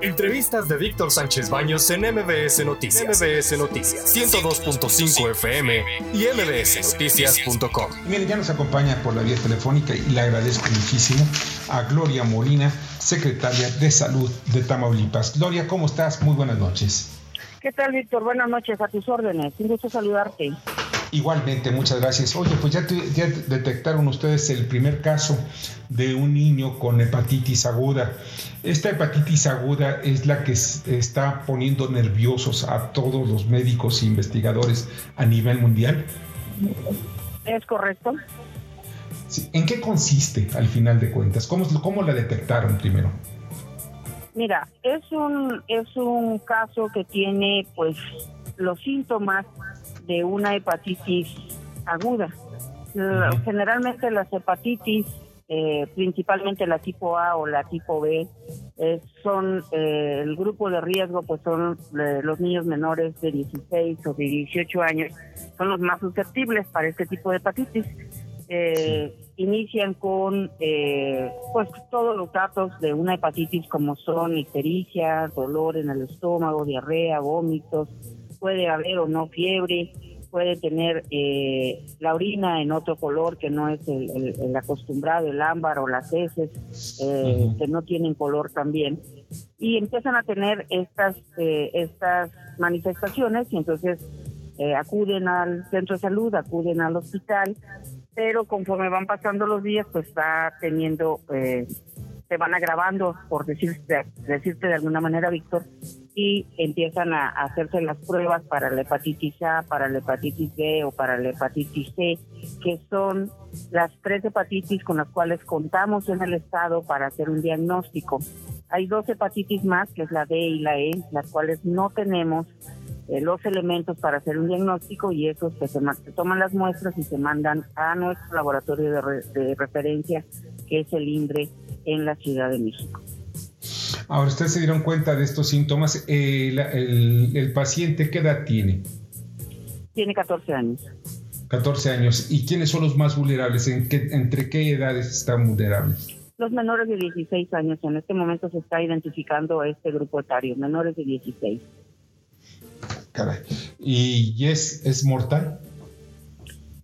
Entrevistas de Víctor Sánchez Baños en MBS Noticias. MBS Noticias 102.5 FM y mbsnoticias.com. Mire, ya nos acompaña por la vía telefónica y le agradezco muchísimo a Gloria Molina, secretaria de Salud de Tamaulipas. Gloria, ¿cómo estás? Muy buenas noches. ¿Qué tal, Víctor? Buenas noches, a tus órdenes. Un gusto saludarte. Igualmente, muchas gracias. Oye, pues ya, ya detectaron ustedes el primer caso de un niño con hepatitis aguda. Esta hepatitis aguda es la que está poniendo nerviosos a todos los médicos e investigadores a nivel mundial. Es correcto. ¿En qué consiste al final de cuentas? ¿Cómo, cómo la detectaron primero? Mira, es un, es un caso que tiene pues los síntomas de una hepatitis aguda. Generalmente las hepatitis, eh, principalmente la tipo A o la tipo B, eh, son eh, el grupo de riesgo, pues son los niños menores de 16 o de 18 años, son los más susceptibles para este tipo de hepatitis. Inician con pues todos los datos de una hepatitis como son ictericia, dolor en el estómago, diarrea, vómitos, puede haber o no fiebre, puede tener eh, la orina en otro color que no es el, acostumbrado, el ámbar o las heces, eh, que no tienen color también. Y empiezan a tener estas, eh, estas manifestaciones y entonces acuden al centro de salud, acuden al hospital, pero conforme van pasando los días, pues está teniendo se van agravando, por decirte, decirte de alguna manera, Víctor, y empiezan a, hacerse las pruebas para la hepatitis A, para la hepatitis B o para la hepatitis C, que son las tres hepatitis con las cuales contamos en el Estado para hacer un diagnóstico. Hay dos hepatitis más, que es la D y la E, las cuales no tenemos eh, los elementos para hacer un diagnóstico y esos que se, toman las muestras y se mandan a nuestro laboratorio de, de referencia, que es el INDRE en la Ciudad de México. Ahora, ustedes se dieron cuenta de estos síntomas. Eh, el, paciente qué edad tiene? Tiene 14 años. 14 años. ¿Y quiénes son los más vulnerables? ¿En qué, ¿Entre qué edades están vulnerables? Los menores de 16 años. En este momento se está identificando este grupo etario, menores de 16. Caray. ¿Y es, es mortal?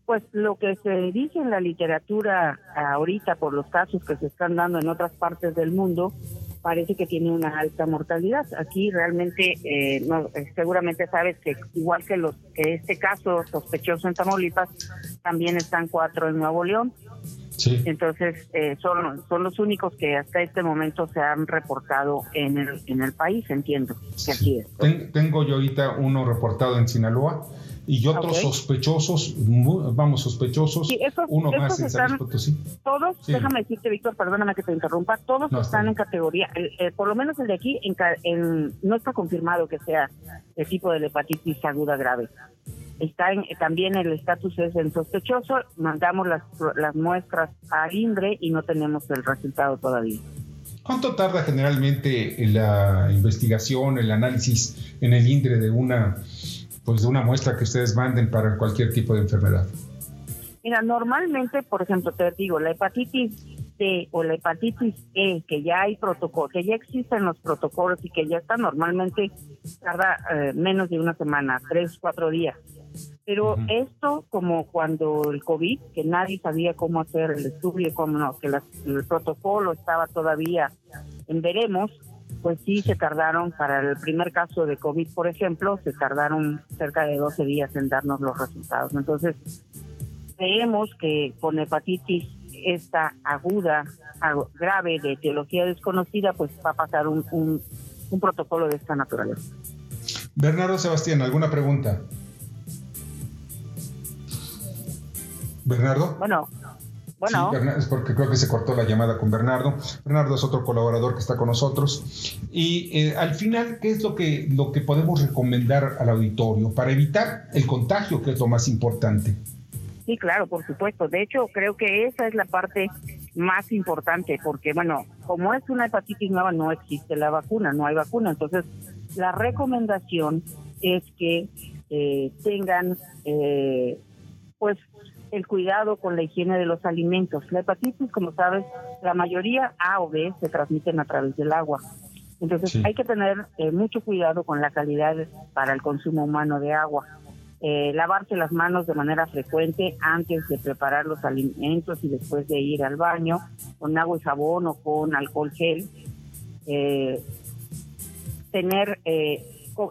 Pues lo que se dice en la literatura ahorita por los casos que se están dando en otras partes del mundo, parece que tiene una alta mortalidad. Aquí realmente, eh, no, eh, seguramente sabes que igual que los que este caso sospechoso en Tamaulipas, también están cuatro en Nuevo León. Sí. Entonces, eh, son, son los únicos que hasta este momento se han reportado en el, en el país, entiendo que así es. tengo yo ahorita uno reportado en Sinaloa y otros sospechosos, vamos, sospechosos, uno más en San Potosí. Todos, déjame decirte, Víctor, perdóname que te interrumpa, todos están en categoría, por lo menos el de aquí, en, no está confirmado que sea el tipo de hepatitis aguda grave. Está en, también el estatus es el sospechoso, mandamos las, las muestras a INDRE y no tenemos el resultado todavía. ¿Cuánto tarda generalmente la investigación, el análisis en el INDRE de una pues de una muestra que ustedes manden para cualquier tipo de enfermedad? Mira, normalmente, por ejemplo, te digo, la hepatitis C o la hepatitis E, que ya hay protocolo, que ya existen los protocolos y que ya está normalmente tarda eh, menos de una semana, tres, cuatro días. Pero esto, como cuando el COVID, que nadie sabía cómo hacer el estudio, cómo no, que el protocolo estaba todavía en veremos, pues sí se tardaron, para el primer caso de COVID, por ejemplo, se tardaron cerca de 12 días en darnos los resultados. Entonces, creemos que con hepatitis esta aguda, grave, de etiología desconocida, pues va a pasar un, un protocolo de esta naturaleza. Bernardo Sebastián, ¿alguna pregunta? Bernardo. Bueno, bueno. Sí, es porque creo que se cortó la llamada con Bernardo. Bernardo es otro colaborador que está con nosotros. Y eh, al final, ¿qué es lo que, lo que podemos recomendar al auditorio para evitar el contagio, que es lo más importante? Sí, claro, por supuesto. De hecho, creo que esa es la parte más importante, porque, bueno, como es una hepatitis nueva, no existe la vacuna, no hay vacuna. Entonces, la recomendación es que eh, tengan, eh, pues, el cuidado con la higiene de los alimentos. La hepatitis, como sabes, la mayoría A o B se transmiten a través del agua. Entonces hay que tener eh, mucho cuidado con la calidad para el consumo humano de agua. Eh, lavarse las manos de manera frecuente antes de preparar los alimentos y después de ir al baño, con agua y jabón o con alcohol gel. Eh, tener,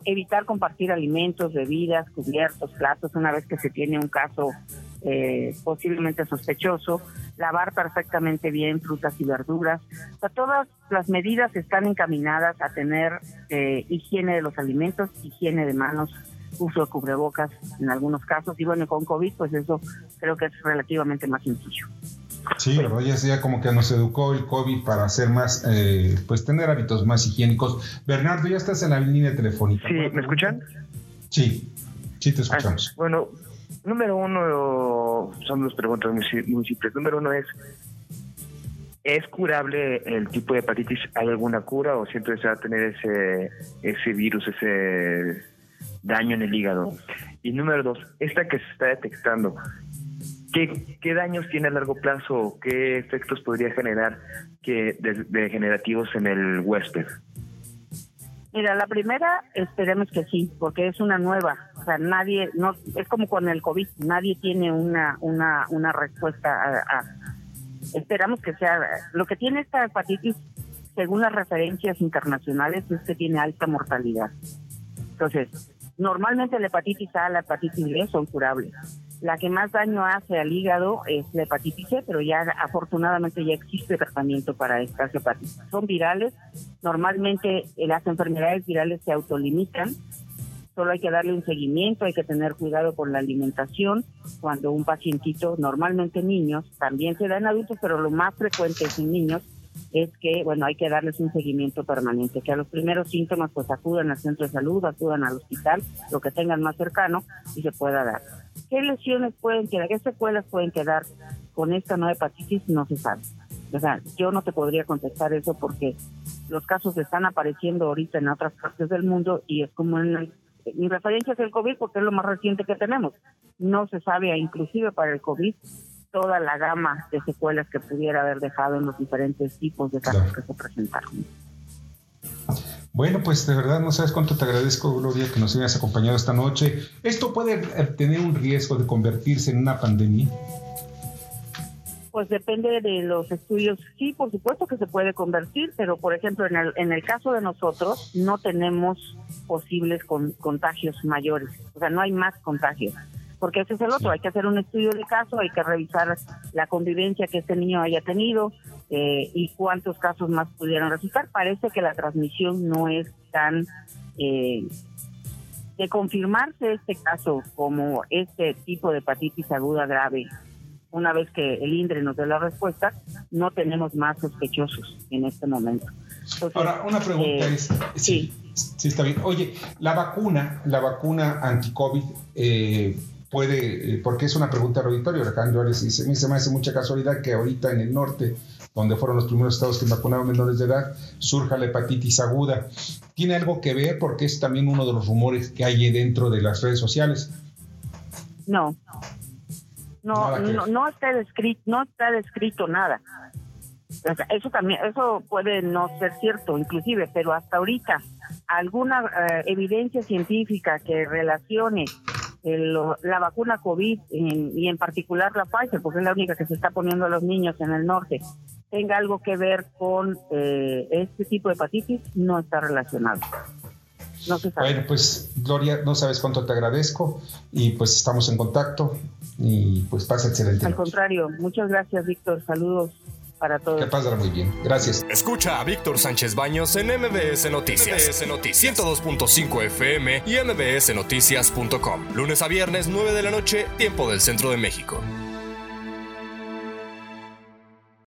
evitar compartir alimentos, bebidas, cubiertos, platos una vez que se tiene un caso posiblemente sospechoso lavar perfectamente bien frutas y verduras. todas las medidas están encaminadas a tener eh, higiene de los alimentos, higiene de manos, uso de cubrebocas en algunos casos. Y bueno, con COVID, pues eso creo que es relativamente más sencillo. Sí, ¿verdad? Ya, ya como que nos educó el COVID para hacer más, eh, pues tener hábitos más higiénicos. Bernardo, ya estás en la línea telefónica. Sí, ¿me escuchan? Sí, sí te escuchamos. Ah, bueno, Número uno, son dos preguntas muy, simples. Número uno es, ¿es curable el tipo de hepatitis? ¿Hay alguna cura o siempre se va a tener ese, ese virus, ese daño en el hígado? Y número dos, esta que se está detectando, ¿qué, qué daños tiene a largo plazo? ¿Qué efectos podría generar que degenerativos en el huésped? Mira, la primera esperemos que sí, porque es una nueva. O sea, nadie, no, es como con el COVID, nadie tiene una, una, una respuesta a, esperamos que sea. Lo que tiene esta hepatitis, según las referencias internacionales, es que tiene alta mortalidad. Entonces, normalmente la hepatitis A, la hepatitis B son curables. La que más daño hace al hígado es la hepatitis C, pero ya afortunadamente ya existe tratamiento para estas hepatitis. Son virales, normalmente las enfermedades virales se autolimitan, solo hay que darle un seguimiento, hay que tener cuidado con la alimentación. Cuando un pacientito, normalmente niños, también se da en adultos, pero lo más frecuente es en niños, es que, bueno, hay que darles un seguimiento permanente, que a los primeros síntomas pues acudan al centro de salud, acudan al hospital, lo que tengan más cercano y se pueda dar. ¿Qué lesiones pueden quedar, qué secuelas pueden quedar con esta nueva hepatitis? No se sabe. O sea, yo no te podría contestar eso porque los casos están apareciendo ahorita en otras partes del mundo y es como en mi referencia es el COVID porque es lo más reciente que tenemos. No se sabe, inclusive para el COVID, toda la gama de secuelas que pudiera haber dejado en los diferentes tipos de casos que se presentaron. Bueno, pues de verdad no sabes cuánto te agradezco, Gloria, que nos hayas acompañado esta noche. ¿Esto puede eh, tener un riesgo de convertirse en una pandemia? Pues depende de los estudios. Sí, por supuesto que se puede convertir, pero por ejemplo, en el, en el caso de nosotros, no tenemos posibles contagios mayores. O sea, no hay más contagios porque ese es el otro, hay que hacer un estudio de caso, hay que revisar la convivencia que este niño haya tenido eh, y cuántos casos más pudieran resultar. Parece que la transmisión no es tan... Eh, de confirmarse este caso como este tipo de hepatitis aguda grave, una vez que el INDRE nos dé la respuesta, no tenemos más sospechosos en este momento. Ahora, una pregunta eh, es, sí, sí, está bien. Oye, la vacuna, la vacuna anti-COVID, eh, puede, eh, porque es una pregunta auditorio, Alejandro dice, a mí se me hace mucha casualidad que ahorita en el norte, donde fueron los primeros estados que vacunaron menores de edad, surja la hepatitis aguda. ¿Tiene algo que ver? Porque es también uno de los rumores que hay dentro de las redes sociales. No, no, no, está descrito, no está descrito nada. Eso también, eso puede no ser cierto, inclusive, pero hasta ahorita alguna eh, evidencia científica que relacione la vacuna COVID y en particular la Pfizer, porque es la única que se está poniendo a los niños en el norte, tenga algo que ver con eh, este tipo de hepatitis, no está relacionado. No se sabe. Bueno, pues Gloria, no sabes cuánto te agradezco y pues estamos en contacto y pues pasa excelente. Al contrario, muchas gracias Víctor, saludos para todos. Que pasa muy bien. Gracias. Escucha a Víctor Sánchez Baños en MBS Noticias. MBS Noticias 102.5 FM y MBSNoticias.com. Lunes a viernes, 9 de la noche, tiempo del centro de México.